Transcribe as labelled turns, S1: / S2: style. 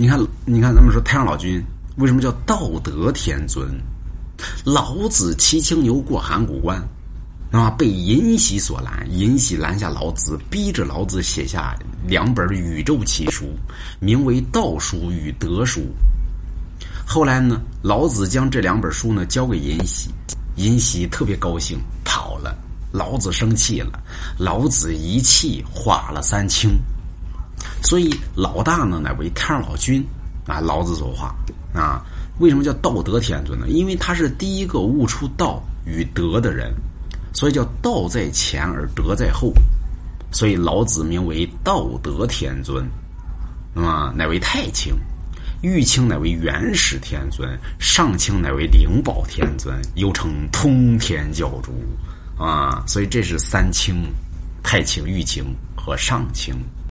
S1: 你看，你看，咱们说太上老君为什么叫道德天尊？老子骑青牛过函谷关，啊，被尹喜所拦，尹喜拦下老子，逼着老子写下两本宇宙奇书，名为《道书》与《德书》。后来呢，老子将这两本书呢交给尹喜，尹喜特别高兴，跑了。老子生气了，老子一气化了三清。所以老大呢乃为太上老君啊，老子说话啊。为什么叫道德天尊呢？因为他是第一个悟出道与德的人，所以叫道在前而德在后。所以老子名为道德天尊，那么乃为太清，玉清乃为元始天尊，上清乃为灵宝天尊，又称通天教主啊。所以这是三清：太清、玉清和上清。